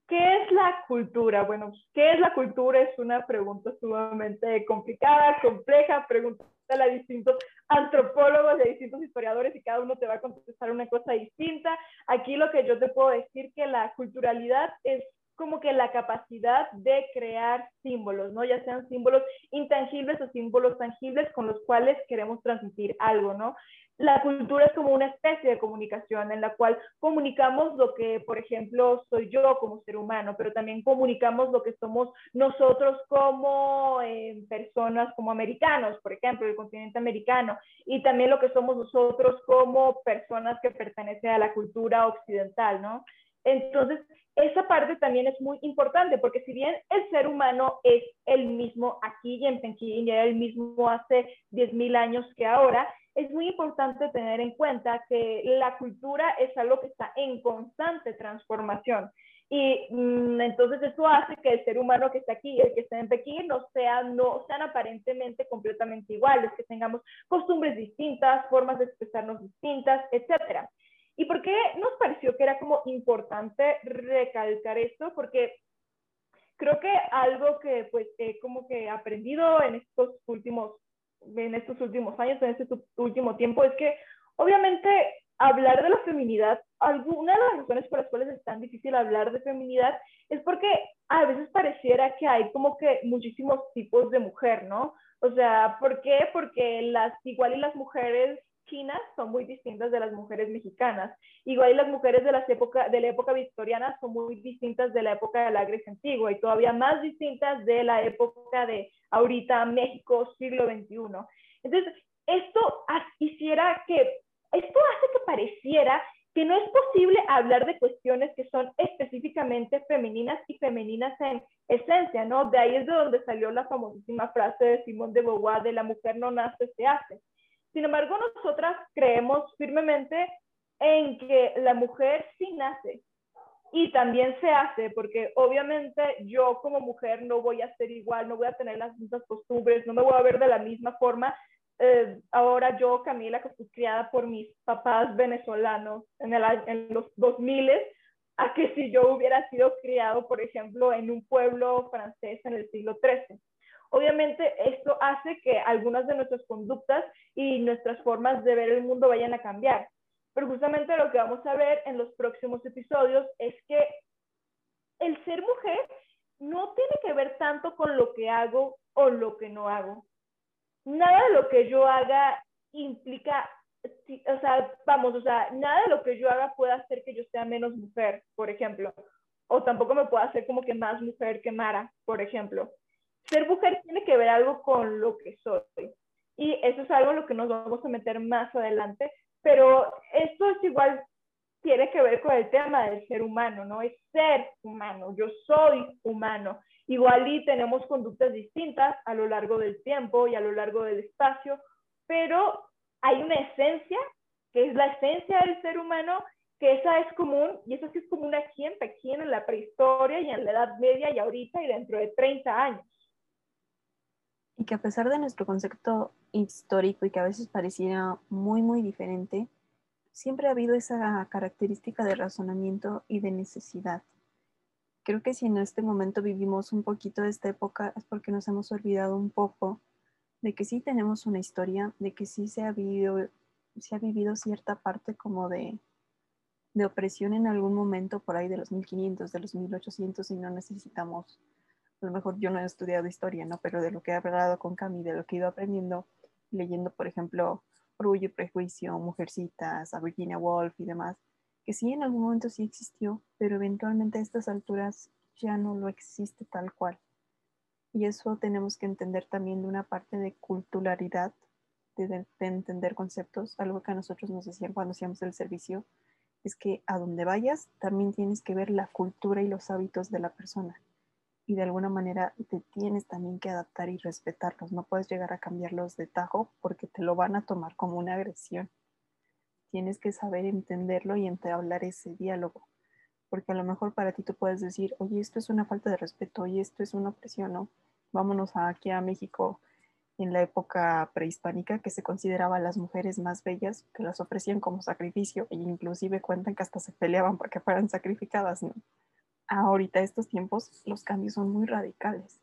¿Qué es la cultura? Bueno, ¿qué es la cultura? Es una pregunta sumamente complicada, compleja, pregunta a distintos antropólogos a distintos historiadores y cada uno te va a contestar una cosa distinta. Aquí lo que yo te puedo decir que la culturalidad es como que la capacidad de crear símbolos, ¿no? Ya sean símbolos intangibles o símbolos tangibles con los cuales queremos transmitir algo, ¿no? La cultura es como una especie de comunicación en la cual comunicamos lo que, por ejemplo, soy yo como ser humano, pero también comunicamos lo que somos nosotros como eh, personas, como americanos, por ejemplo, el continente americano, y también lo que somos nosotros como personas que pertenecen a la cultura occidental, ¿no? Entonces, esa parte también es muy importante, porque si bien el ser humano es el mismo aquí y en y era el mismo hace 10.000 años que ahora, es muy importante tener en cuenta que la cultura es algo que está en constante transformación. Y mm, entonces eso hace que el ser humano que está aquí y el que está en Pekín no sean, no sean aparentemente completamente iguales, que tengamos costumbres distintas, formas de expresarnos distintas, etc. ¿Y por qué nos pareció que era como importante recalcar esto? Porque creo que algo que pues he como que aprendido en estos últimos en estos últimos años, en este último tiempo, es que obviamente hablar de la feminidad, alguna de las razones por las cuales es tan difícil hablar de feminidad es porque a veces pareciera que hay como que muchísimos tipos de mujer, ¿no? O sea, ¿por qué? Porque las, igual y las mujeres chinas son muy distintas de las mujeres mexicanas. Igual y las mujeres de, las época, de la época victoriana son muy distintas de la época de la Grecia antigua y todavía más distintas de la época de ahorita México, siglo XXI. Entonces, esto hiciera que, esto hace que pareciera que no es posible hablar de cuestiones que son específicamente femeninas y femeninas en esencia, ¿no? De ahí es de donde salió la famosísima frase de Simón de Beauvoir de la mujer no nace, se hace. Sin embargo, nosotras creemos firmemente en que la mujer sí nace y también se hace, porque obviamente yo como mujer no voy a ser igual, no voy a tener las mismas costumbres, no me voy a ver de la misma forma. Eh, ahora yo, Camila, que fui criada por mis papás venezolanos en, el, en los 2000, a que si yo hubiera sido criado, por ejemplo, en un pueblo francés en el siglo XIII. Obviamente esto hace que algunas de nuestras conductas y nuestras formas de ver el mundo vayan a cambiar. Pero justamente lo que vamos a ver en los próximos episodios es que el ser mujer no tiene que ver tanto con lo que hago o lo que no hago. Nada de lo que yo haga implica o sea, vamos, o sea, nada de lo que yo haga puede hacer que yo sea menos mujer, por ejemplo, o tampoco me puede hacer como que más mujer que Mara, por ejemplo. Ser mujer tiene que ver algo con lo que soy. Y eso es algo en lo que nos vamos a meter más adelante, pero esto es igual, tiene que ver con el tema del ser humano, ¿no? Es ser humano, yo soy humano. Igual y tenemos conductas distintas a lo largo del tiempo y a lo largo del espacio, pero hay una esencia, que es la esencia del ser humano, que esa es común, y esa sí es común aquí en Pekín, en la prehistoria y en la Edad Media y ahorita y dentro de 30 años. Y que a pesar de nuestro concepto histórico y que a veces pareciera muy, muy diferente, siempre ha habido esa característica de razonamiento y de necesidad. Creo que si en este momento vivimos un poquito de esta época es porque nos hemos olvidado un poco de que sí tenemos una historia, de que sí se ha vivido, se ha vivido cierta parte como de, de opresión en algún momento por ahí de los 1500, de los 1800 y no necesitamos a lo mejor yo no he estudiado historia, ¿no? Pero de lo que he hablado con Cami, de lo que he ido aprendiendo, leyendo, por ejemplo, Orgullo y Prejuicio, Mujercitas, a Virginia Woolf y demás, que sí en algún momento sí existió, pero eventualmente a estas alturas ya no lo existe tal cual. Y eso tenemos que entender también de una parte de culturalidad, de, de, entender conceptos, algo que a nosotros nos decían cuando hacíamos el servicio, es que a donde vayas también tienes que ver la cultura y los hábitos de la persona y de alguna manera te tienes también que adaptar y respetarlos. No puedes llegar a cambiarlos de tajo porque te lo van a tomar como una agresión. Tienes que saber entenderlo y entablar ese diálogo. Porque a lo mejor para ti tú puedes decir, oye, esto es una falta de respeto, oye, esto es una opresión, ¿no? Vámonos aquí a México en la época prehispánica que se consideraba las mujeres más bellas, que las ofrecían como sacrificio e inclusive cuentan que hasta se peleaban para que fueran sacrificadas, ¿no? Ahorita estos tiempos los cambios son muy radicales.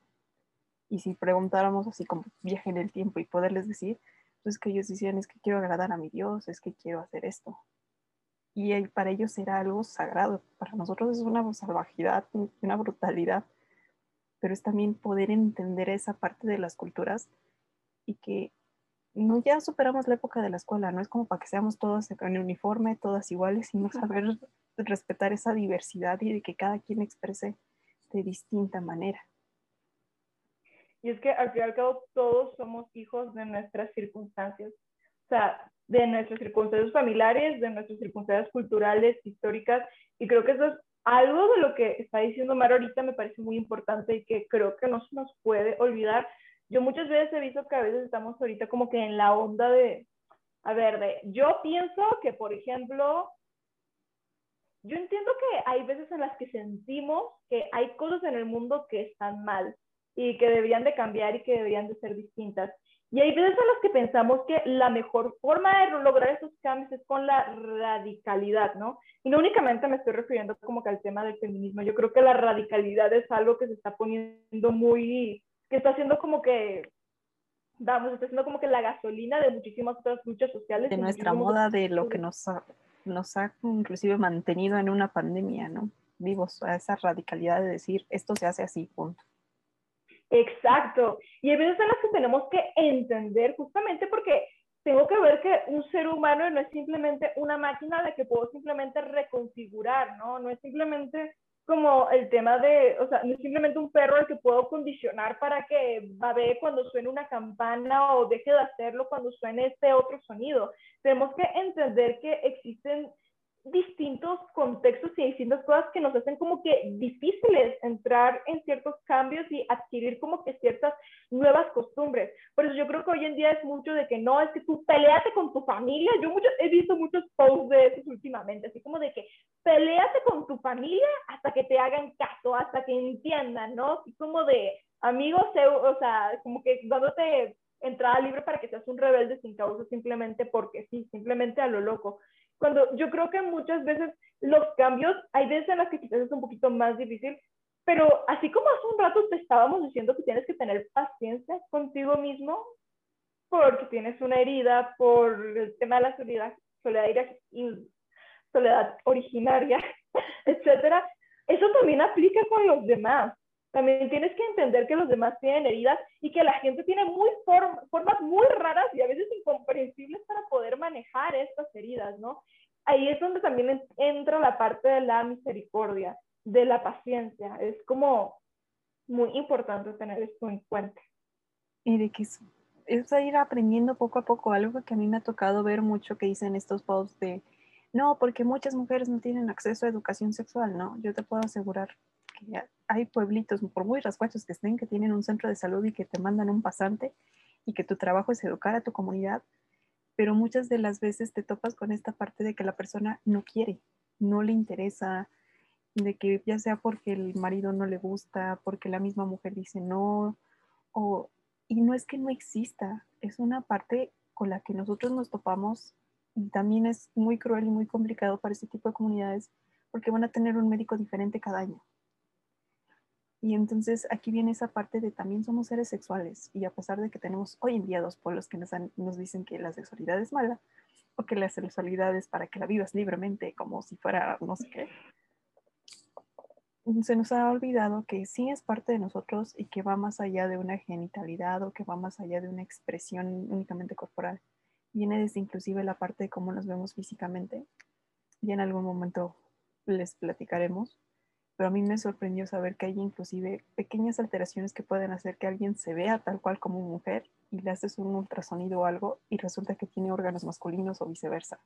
Y si preguntáramos así como viaje en el tiempo y poderles decir, pues que ellos decían es que quiero agradar a mi Dios, es que quiero hacer esto. Y para ellos era algo sagrado. Para nosotros es una salvajidad, una brutalidad. Pero es también poder entender esa parte de las culturas y que no ya superamos la época de la escuela, no es como para que seamos todos en uniforme, todas iguales, sino saber respetar esa diversidad y de que cada quien exprese de distinta manera. Y es que al fin y al cabo todos somos hijos de nuestras circunstancias, o sea, de nuestras circunstancias familiares, de nuestras circunstancias culturales, históricas, y creo que eso es algo de lo que está diciendo Mar ahorita me parece muy importante y que creo que no se nos puede olvidar. Yo muchas veces he visto que a veces estamos ahorita como que en la onda de, a ver, de, yo pienso que, por ejemplo, yo entiendo que hay veces en las que sentimos que hay cosas en el mundo que están mal y que deberían de cambiar y que deberían de ser distintas. Y hay veces en las que pensamos que la mejor forma de lograr esos cambios es con la radicalidad, ¿no? Y no únicamente me estoy refiriendo como que al tema del feminismo, yo creo que la radicalidad es algo que se está poniendo muy, que está haciendo como que, vamos, está haciendo como que la gasolina de muchísimas otras luchas sociales. De nuestra moda, de lo que nos nos ha inclusive mantenido en una pandemia, ¿no? Vivos a esa radicalidad de decir, esto se hace así, punto. Exacto. Y hay veces en las que tenemos que entender justamente porque tengo que ver que un ser humano no es simplemente una máquina de que puedo simplemente reconfigurar, ¿no? No es simplemente como el tema de, o sea, no es simplemente un perro al que puedo condicionar para que babe cuando suene una campana o deje de hacerlo cuando suene este otro sonido. Tenemos que entender que existen distintos contextos y distintas cosas que nos hacen como que difíciles entrar en ciertos cambios y adquirir como que ciertas nuevas costumbres. Por eso yo creo que hoy en día es mucho de que no, es que tú peleate con tu familia. Yo mucho, he visto muchos posts de esos últimamente, así como de que peleate con tu familia hasta que te hagan caso, hasta que entiendan, ¿no? Así como de amigos, o sea, como que dándote entrada libre para que seas un rebelde sin causa simplemente porque sí, simplemente a lo loco cuando yo creo que muchas veces los cambios, hay veces en las que quizás es un poquito más difícil, pero así como hace un rato te estábamos diciendo que tienes que tener paciencia contigo mismo, porque tienes una herida por el tema de la soledad, soledad, soledad originaria, etcétera, eso también aplica con los demás. También tienes que entender que los demás tienen heridas y que la gente tiene muy formas muy raras y a veces incomprensibles para poder manejar estas heridas, ¿no? Ahí es donde también entra la parte de la misericordia, de la paciencia. Es como muy importante tener esto en cuenta. Y de que es, es ir aprendiendo poco a poco, algo que a mí me ha tocado ver mucho que dicen estos posts de, no, porque muchas mujeres no tienen acceso a educación sexual, ¿no? Yo te puedo asegurar que hay pueblitos, por muy rascuachos que estén, que tienen un centro de salud y que te mandan un pasante y que tu trabajo es educar a tu comunidad, pero muchas de las veces te topas con esta parte de que la persona no quiere, no le interesa, de que ya sea porque el marido no le gusta, porque la misma mujer dice no, o, y no es que no exista, es una parte con la que nosotros nos topamos y también es muy cruel y muy complicado para este tipo de comunidades porque van a tener un médico diferente cada año. Y entonces aquí viene esa parte de también somos seres sexuales y a pesar de que tenemos hoy en día dos pueblos que nos, nos dicen que la sexualidad es mala o que la sexualidad es para que la vivas libremente como si fuera no sé qué, se nos ha olvidado que sí es parte de nosotros y que va más allá de una genitalidad o que va más allá de una expresión únicamente corporal. Viene desde inclusive la parte de cómo nos vemos físicamente y en algún momento les platicaremos pero a mí me sorprendió saber que hay inclusive pequeñas alteraciones que pueden hacer que alguien se vea tal cual como mujer y le haces un ultrasonido o algo y resulta que tiene órganos masculinos o viceversa.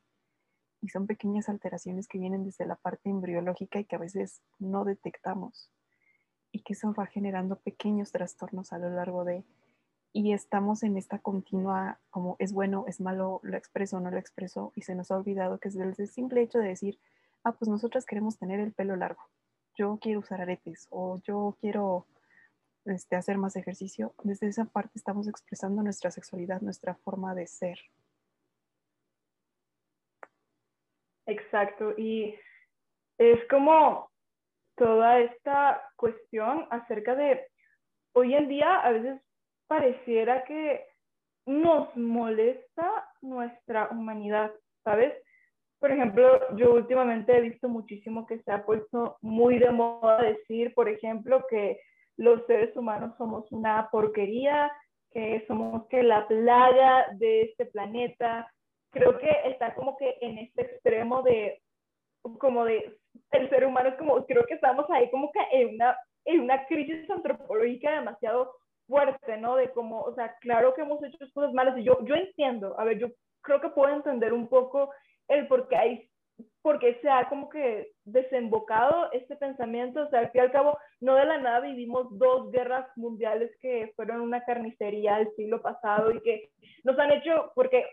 Y son pequeñas alteraciones que vienen desde la parte embriológica y que a veces no detectamos y que eso va generando pequeños trastornos a lo largo de y estamos en esta continua como es bueno, es malo, lo expreso no lo expreso y se nos ha olvidado que es el simple hecho de decir, ah, pues nosotras queremos tener el pelo largo yo quiero usar aretes o yo quiero este, hacer más ejercicio, desde esa parte estamos expresando nuestra sexualidad, nuestra forma de ser. Exacto, y es como toda esta cuestión acerca de, hoy en día a veces pareciera que nos molesta nuestra humanidad, ¿sabes? Por ejemplo, yo últimamente he visto muchísimo que se ha puesto muy de moda decir, por ejemplo, que los seres humanos somos una porquería, que somos que la plaga de este planeta. Creo que está como que en este extremo de, como de, el ser humano es como, creo que estamos ahí como que en una, en una crisis antropológica demasiado fuerte, ¿no? De como, o sea, claro que hemos hecho cosas malas y yo, yo entiendo, a ver, yo creo que puedo entender un poco el por qué hay porque se ha como que desembocado este pensamiento, o sea, al fin y al cabo, no de la nada vivimos dos guerras mundiales que fueron una carnicería del siglo pasado y que nos han hecho, porque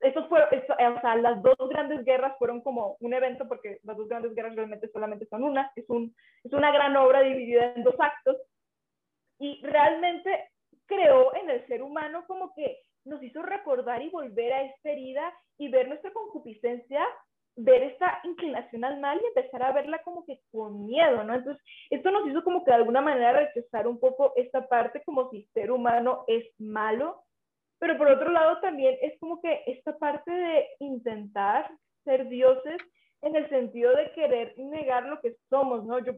estos fueron, o sea, las dos grandes guerras fueron como un evento, porque las dos grandes guerras realmente solamente son una, es, un, es una gran obra dividida en dos actos, y realmente creó en el ser humano como que nos hizo recordar y volver a esta herida y ver nuestra concupiscencia, ver esta inclinación al mal y empezar a verla como que con miedo, ¿no? Entonces, esto nos hizo como que de alguna manera rechazar un poco esta parte como si ser humano es malo, pero por otro lado también es como que esta parte de intentar ser dioses en el sentido de querer negar lo que somos, ¿no? Yo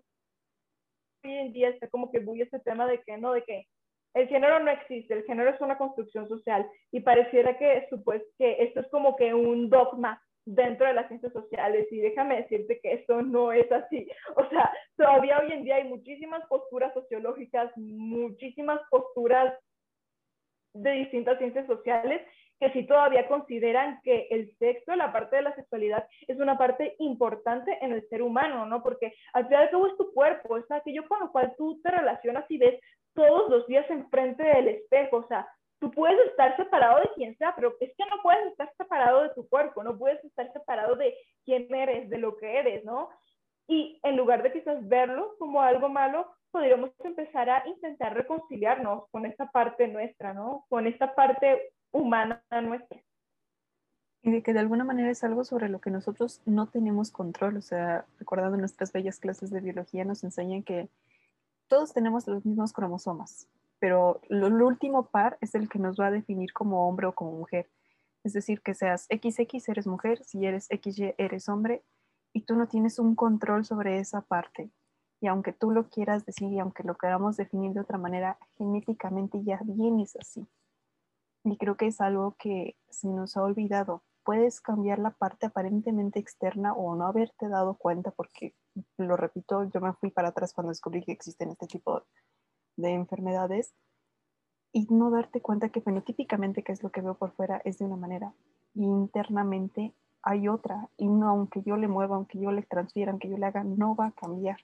hoy en día está como que muy ese tema de que, ¿no? De que el género no existe, el género es una construcción social y pareciera que, pues, que esto es como que un dogma dentro de las ciencias sociales y déjame decirte que esto no es así. O sea, todavía hoy en día hay muchísimas posturas sociológicas, muchísimas posturas de distintas ciencias sociales que sí todavía consideran que el sexo, la parte de la sexualidad, es una parte importante en el ser humano, ¿no? Porque al final de todo es tu cuerpo, es aquello con lo cual tú te relacionas y ves todos los días enfrente del espejo, o sea, tú puedes estar separado de quien sea, pero es que no puedes estar separado de tu cuerpo, no puedes estar separado de quién eres, de lo que eres, ¿no? Y en lugar de quizás verlo como algo malo, podríamos empezar a intentar reconciliarnos con esta parte nuestra, ¿no? Con esta parte humana nuestra. Y de que de alguna manera es algo sobre lo que nosotros no tenemos control, o sea, recordando nuestras bellas clases de biología, nos enseñan que todos tenemos los mismos cromosomas, pero lo, último par es el que nos va a definir como hombre o como mujer. Es decir, que seas XX eres mujer, si eres XY eres hombre, y tú no tienes un control sobre esa parte. Y aunque tú lo quieras decir y aunque lo queramos definir de otra manera, genéticamente ya vienes así. Y creo que es algo que se nos ha olvidado. Puedes cambiar la parte aparentemente externa o no haberte dado cuenta porque, lo repito, yo me fui para atrás cuando descubrí que existen este tipo de enfermedades. Y no darte cuenta que fenotípicamente, que es lo que veo por fuera, es de una manera y internamente hay otra. Y no aunque yo le mueva, aunque yo le transfiera, aunque yo le haga, no va a cambiar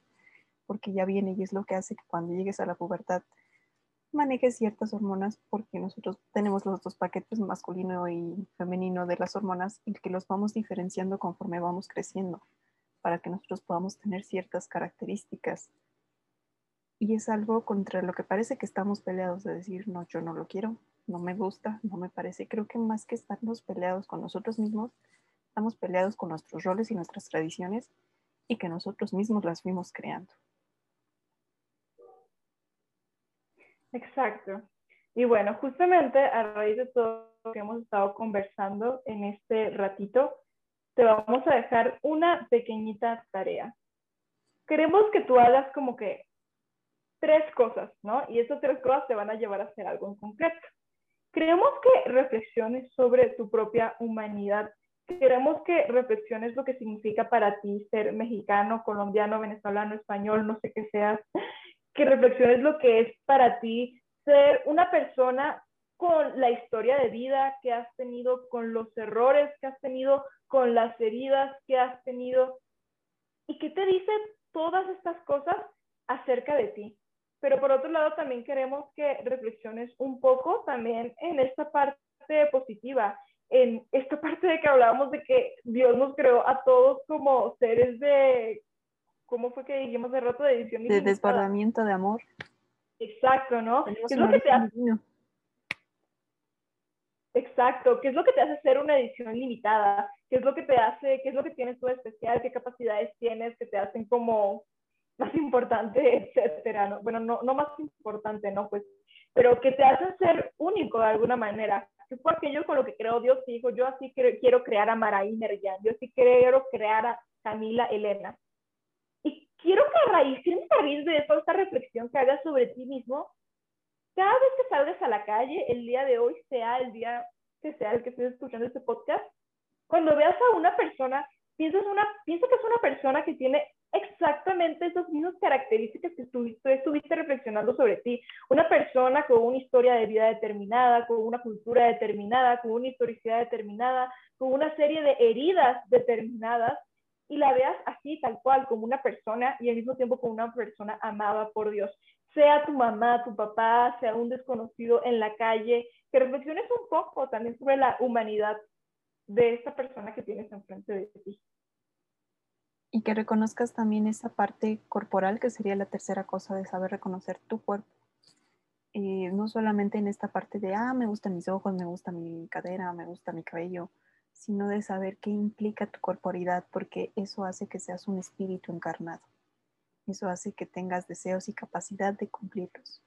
porque ya viene y es lo que hace que cuando llegues a la pubertad manejes ciertas hormonas porque nosotros tenemos los dos paquetes masculino y femenino de las hormonas y que los vamos diferenciando conforme vamos creciendo para que nosotros podamos tener ciertas características. Y es algo contra lo que parece que estamos peleados de decir, no, yo no lo quiero, no me gusta, no me parece. Creo que más que estarnos peleados con nosotros mismos, estamos peleados con nuestros roles y nuestras tradiciones y que nosotros mismos las fuimos creando. Exacto. Y bueno, justamente a raíz de todo lo que hemos estado conversando en este ratito, te vamos a dejar una pequeñita tarea. Queremos que tú hagas como que tres cosas, ¿no? Y esas tres cosas te van a llevar a hacer algo en concreto. Queremos que reflexiones sobre tu propia humanidad. Queremos que reflexiones lo que significa para ti ser mexicano, colombiano, venezolano, español, no sé qué seas que reflexiones lo que es para ti ser una persona con la historia de vida que has tenido, con los errores que has tenido, con las heridas que has tenido. ¿Y qué te dicen todas estas cosas acerca de ti? Pero por otro lado, también queremos que reflexiones un poco también en esta parte positiva, en esta parte de que hablábamos de que Dios nos creó a todos como seres de ¿cómo fue que dijimos de rato de edición? De desbordamiento de amor. Exacto, ¿no? ¿Qué es lo que te hace? Exacto, ¿qué es lo que te hace ser una edición limitada? ¿Qué es lo que te hace, qué es lo que tienes tú especial? ¿Qué capacidades tienes que te hacen como más importante, etcétera? ¿no? Bueno, no, no más importante, ¿no? Pues, pero que te hacen ser único de alguna manera. Que fue aquello con lo que creó Dios y dijo, yo así quiero crear a Maraí Meryan, yo así quiero crear a Camila Elena quiero que a raíz, a raíz de toda esta reflexión que hagas sobre ti mismo, cada vez que salgas a la calle, el día de hoy sea el día que sea el que estés escuchando este podcast, cuando veas a una persona, piensas una, piensa que es una persona que tiene exactamente esas mismas características que estuviste, estuviste reflexionando sobre ti. Una persona con una historia de vida determinada, con una cultura determinada, con una historicidad determinada, con una serie de heridas determinadas y la veas así, tal cual, como una persona y al mismo tiempo como una persona amada por Dios. Sea tu mamá, tu papá, sea un desconocido en la calle, que reflexiones un poco también sobre la humanidad de esta persona que tienes enfrente de ti. Y que reconozcas también esa parte corporal, que sería la tercera cosa de saber reconocer tu cuerpo. Eh, no solamente en esta parte de, ah, me gustan mis ojos, me gusta mi cadera, me gusta mi cabello, sino de saber qué implica tu corporidad, porque eso hace que seas un espíritu encarnado. Eso hace que tengas deseos y capacidad de cumplirlos.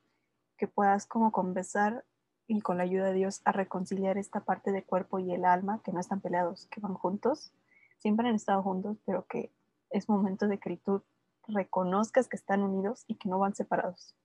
Que puedas como conversar y con la ayuda de Dios a reconciliar esta parte de cuerpo y el alma, que no están peleados, que van juntos, siempre han estado juntos, pero que es momento de que tú reconozcas que están unidos y que no van separados.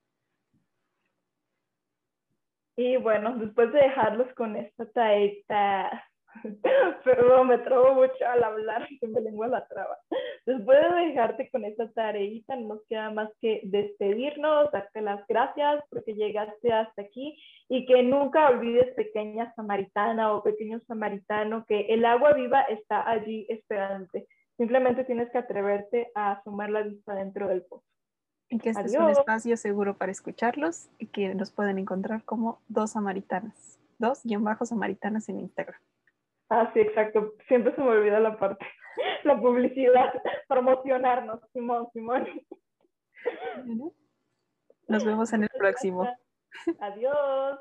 Y bueno, después de dejarlos con esta taeta Perdón, me trabo mucho al hablar, se me lengua la traba. Después de dejarte con esta tareita, no nos queda más que despedirnos, darte las gracias porque llegaste hasta aquí y que nunca olvides, pequeña samaritana o pequeño samaritano, que el agua viva está allí esperante. Simplemente tienes que atreverte a asomar la vista dentro del pozo. Y que este es un espacio seguro para escucharlos y que nos pueden encontrar como dos samaritanas, dos guion bajo samaritanas en Instagram. Ah, sí, exacto. Siempre se me olvida la parte, la publicidad, promocionarnos, Simón, Simón. Nos vemos en el próximo. Adiós.